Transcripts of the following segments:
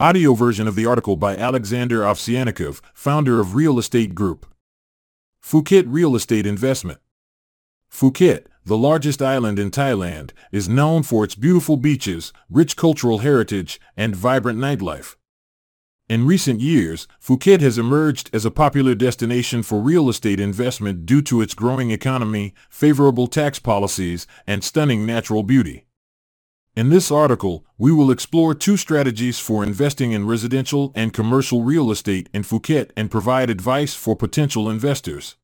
Audio version of the article by Alexander Ovsyannikov, founder of Real Estate Group. Phuket Real Estate Investment. Phuket, the largest island in Thailand, is known for its beautiful beaches, rich cultural heritage, and vibrant nightlife. In recent years, Phuket has emerged as a popular destination for real estate investment due to its growing economy, favorable tax policies, and stunning natural beauty. In this article, we will explore two strategies for investing in residential and commercial real estate in Phuket and provide advice for potential investors.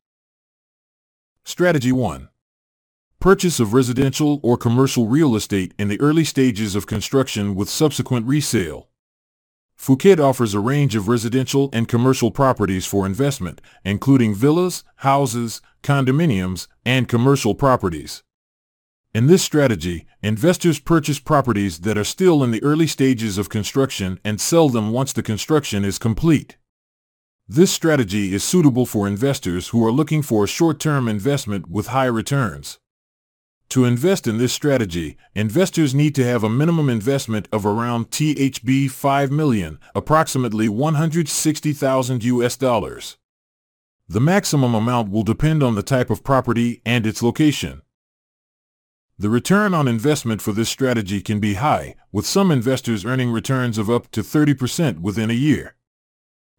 Strategy 1. Purchase of residential or commercial real estate in the early stages of construction with subsequent resale. Phuket offers a range of residential and commercial properties for investment, including villas, houses, condominiums, and commercial properties. In this strategy, investors purchase properties that are still in the early stages of construction and sell them once the construction is complete. This strategy is suitable for investors who are looking for a short-term investment with high returns. To invest in this strategy, investors need to have a minimum investment of around THB 5 million, approximately 160,000 US dollars. The maximum amount will depend on the type of property and its location. The return on investment for this strategy can be high, with some investors earning returns of up to 30% within a year.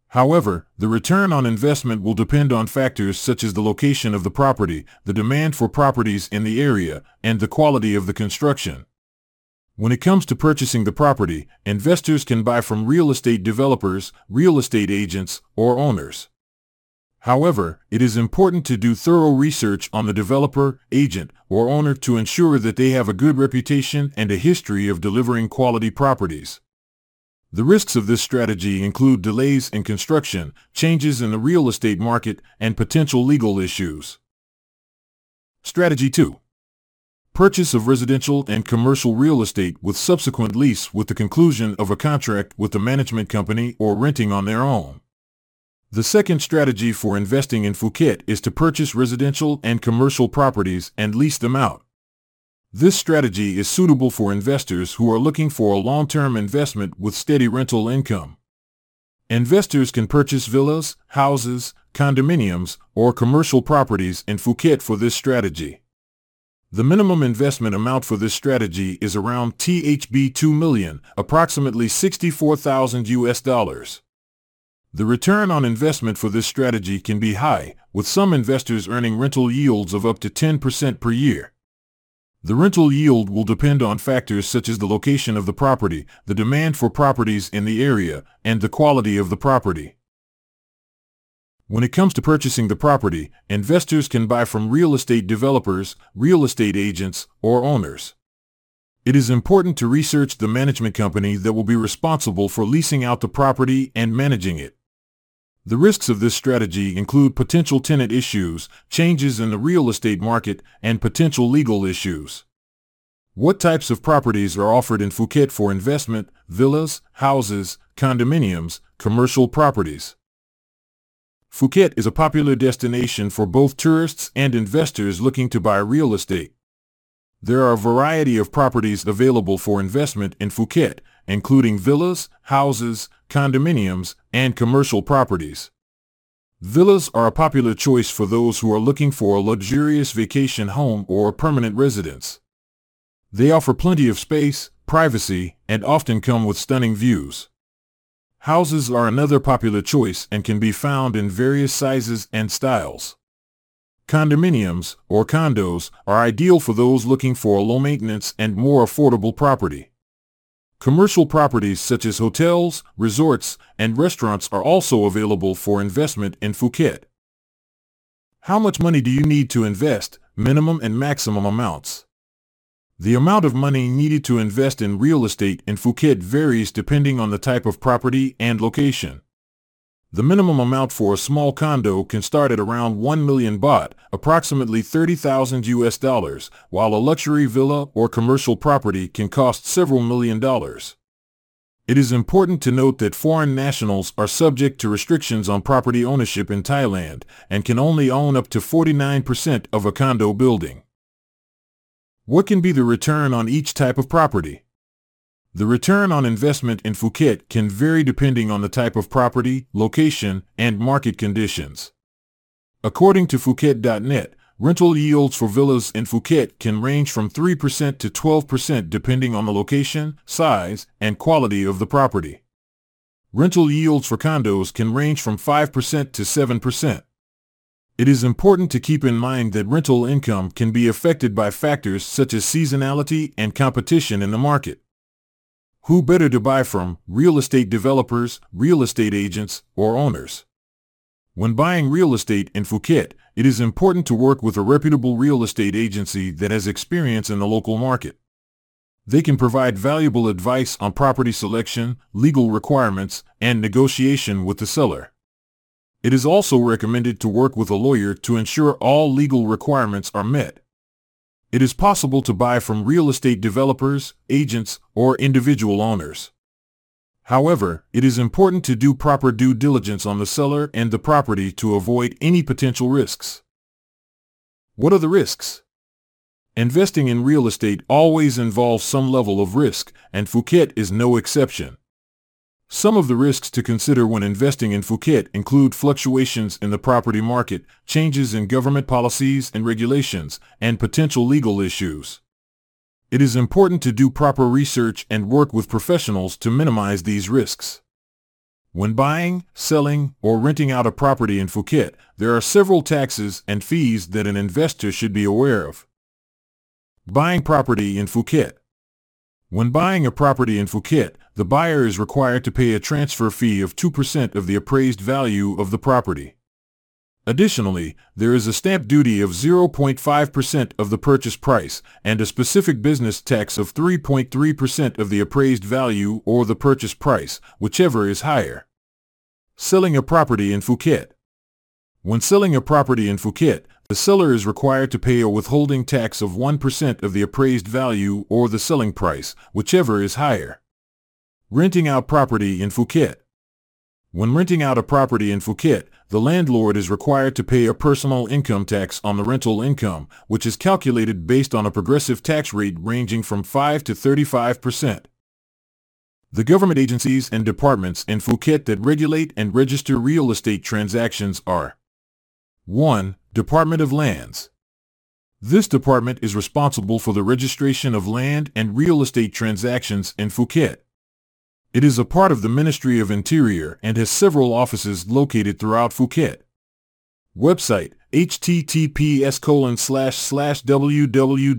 However, the return on investment will depend on factors such as the location of the property, the demand for properties in the area, and the quality of the construction. When it comes to purchasing the property, investors can buy from real estate developers, real estate agents, or owners. However, it is important to do thorough research on the developer, agent, or owner to ensure that they have a good reputation and a history of delivering quality properties. The risks of this strategy include delays in construction, changes in the real estate market, and potential legal issues. Strategy 2. Purchase of residential and commercial real estate with subsequent lease with the conclusion of a contract with the management company or renting on their own. The second strategy for investing in Phuket is to purchase residential and commercial properties and lease them out. This strategy is suitable for investors who are looking for a long-term investment with steady rental income. Investors can purchase villas, houses, condominiums, or commercial properties in Phuket for this strategy. The minimum investment amount for this strategy is around THB 2 million, approximately 64,000 US dollars. The return on investment for this strategy can be high, with some investors earning rental yields of up to 10% per year. The rental yield will depend on factors such as the location of the property, the demand for properties in the area, and the quality of the property. When it comes to purchasing the property, investors can buy from real estate developers, real estate agents, or owners. It is important to research the management company that will be responsible for leasing out the property and managing it. The risks of this strategy include potential tenant issues, changes in the real estate market, and potential legal issues. What types of properties are offered in Phuket for investment, villas, houses, condominiums, commercial properties? Phuket is a popular destination for both tourists and investors looking to buy real estate. There are a variety of properties available for investment in Phuket, including villas, houses, condominiums, and commercial properties. Villas are a popular choice for those who are looking for a luxurious vacation home or a permanent residence. They offer plenty of space, privacy, and often come with stunning views. Houses are another popular choice and can be found in various sizes and styles. Condominiums, or condos, are ideal for those looking for a low maintenance and more affordable property. Commercial properties such as hotels, resorts, and restaurants are also available for investment in Phuket. How much money do you need to invest, minimum and maximum amounts? The amount of money needed to invest in real estate in Phuket varies depending on the type of property and location. The minimum amount for a small condo can start at around 1 million baht, approximately 30,000 US dollars, while a luxury villa or commercial property can cost several million dollars. It is important to note that foreign nationals are subject to restrictions on property ownership in Thailand and can only own up to 49% of a condo building. What can be the return on each type of property? The return on investment in Phuket can vary depending on the type of property, location, and market conditions. According to Phuket.net, rental yields for villas in Phuket can range from 3% to 12% depending on the location, size, and quality of the property. Rental yields for condos can range from 5% to 7%. It is important to keep in mind that rental income can be affected by factors such as seasonality and competition in the market. Who better to buy from, real estate developers, real estate agents, or owners? When buying real estate in Phuket, it is important to work with a reputable real estate agency that has experience in the local market. They can provide valuable advice on property selection, legal requirements, and negotiation with the seller. It is also recommended to work with a lawyer to ensure all legal requirements are met. It is possible to buy from real estate developers, agents, or individual owners. However, it is important to do proper due diligence on the seller and the property to avoid any potential risks. What are the risks? Investing in real estate always involves some level of risk, and Phuket is no exception. Some of the risks to consider when investing in Phuket include fluctuations in the property market, changes in government policies and regulations, and potential legal issues. It is important to do proper research and work with professionals to minimize these risks. When buying, selling, or renting out a property in Phuket, there are several taxes and fees that an investor should be aware of. Buying property in Phuket when buying a property in Phuket, the buyer is required to pay a transfer fee of 2% of the appraised value of the property. Additionally, there is a stamp duty of 0.5% of the purchase price and a specific business tax of 3.3% of the appraised value or the purchase price, whichever is higher. Selling a property in Phuket When selling a property in Phuket, the seller is required to pay a withholding tax of 1% of the appraised value or the selling price, whichever is higher. Renting out property in Phuket. When renting out a property in Phuket, the landlord is required to pay a personal income tax on the rental income, which is calculated based on a progressive tax rate ranging from 5 to 35%. The government agencies and departments in Phuket that regulate and register real estate transactions are 1. Department of Lands. This department is responsible for the registration of land and real estate transactions in Phuket. It is a part of the Ministry of Interior and has several offices located throughout Phuket. Website https colon slash slash www.dol.go.th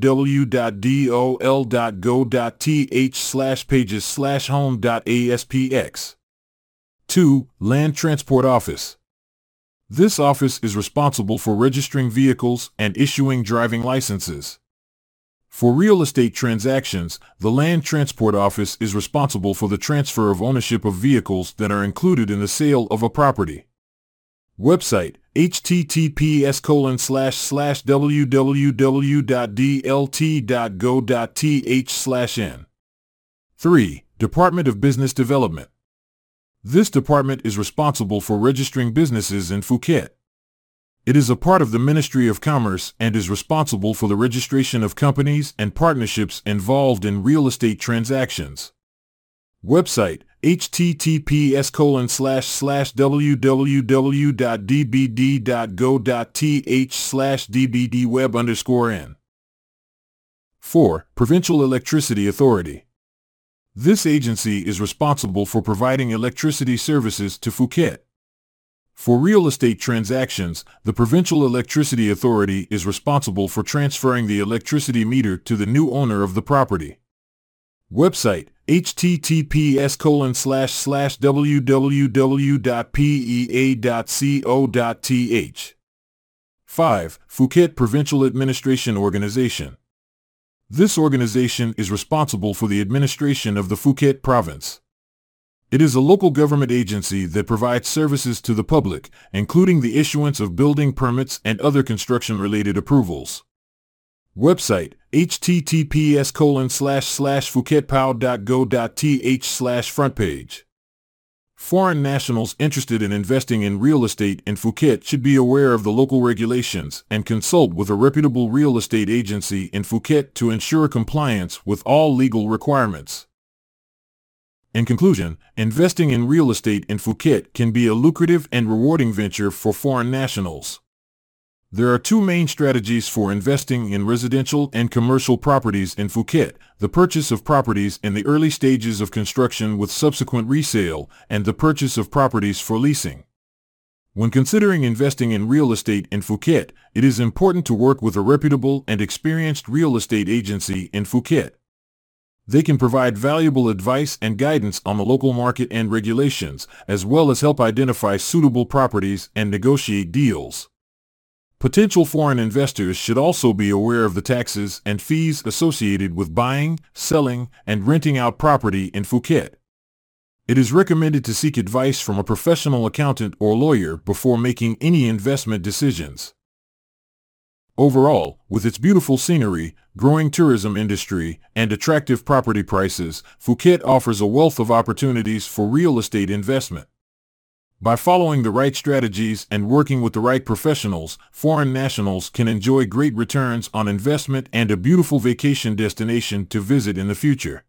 slash pages slash home.aspx 2. Land Transport Office this office is responsible for registering vehicles and issuing driving licenses. For real estate transactions, the Land Transport Office is responsible for the transfer of ownership of vehicles that are included in the sale of a property. Website https colon slash slash www.dlt.go.th slash n 3. Department of Business Development this department is responsible for registering businesses in Phuket. It is a part of the Ministry of Commerce and is responsible for the registration of companies and partnerships involved in real estate transactions. Website https colon slash slash www.dbd.go.th slash dbdweb underscore n. 4. Provincial Electricity Authority this agency is responsible for providing electricity services to Phuket. For real estate transactions, the Provincial Electricity Authority is responsible for transferring the electricity meter to the new owner of the property. Website https colon slash slash www.pea.co.th 5. Phuket Provincial Administration Organization this organization is responsible for the administration of the Phuket province. It is a local government agency that provides services to the public, including the issuance of building permits and other construction-related approvals. Website https colon slash slash phuketpow.go.th slash front page Foreign nationals interested in investing in real estate in Phuket should be aware of the local regulations and consult with a reputable real estate agency in Phuket to ensure compliance with all legal requirements. In conclusion, investing in real estate in Phuket can be a lucrative and rewarding venture for foreign nationals. There are two main strategies for investing in residential and commercial properties in Phuket, the purchase of properties in the early stages of construction with subsequent resale, and the purchase of properties for leasing. When considering investing in real estate in Phuket, it is important to work with a reputable and experienced real estate agency in Phuket. They can provide valuable advice and guidance on the local market and regulations, as well as help identify suitable properties and negotiate deals. Potential foreign investors should also be aware of the taxes and fees associated with buying, selling, and renting out property in Phuket. It is recommended to seek advice from a professional accountant or lawyer before making any investment decisions. Overall, with its beautiful scenery, growing tourism industry, and attractive property prices, Phuket offers a wealth of opportunities for real estate investment. By following the right strategies and working with the right professionals, foreign nationals can enjoy great returns on investment and a beautiful vacation destination to visit in the future.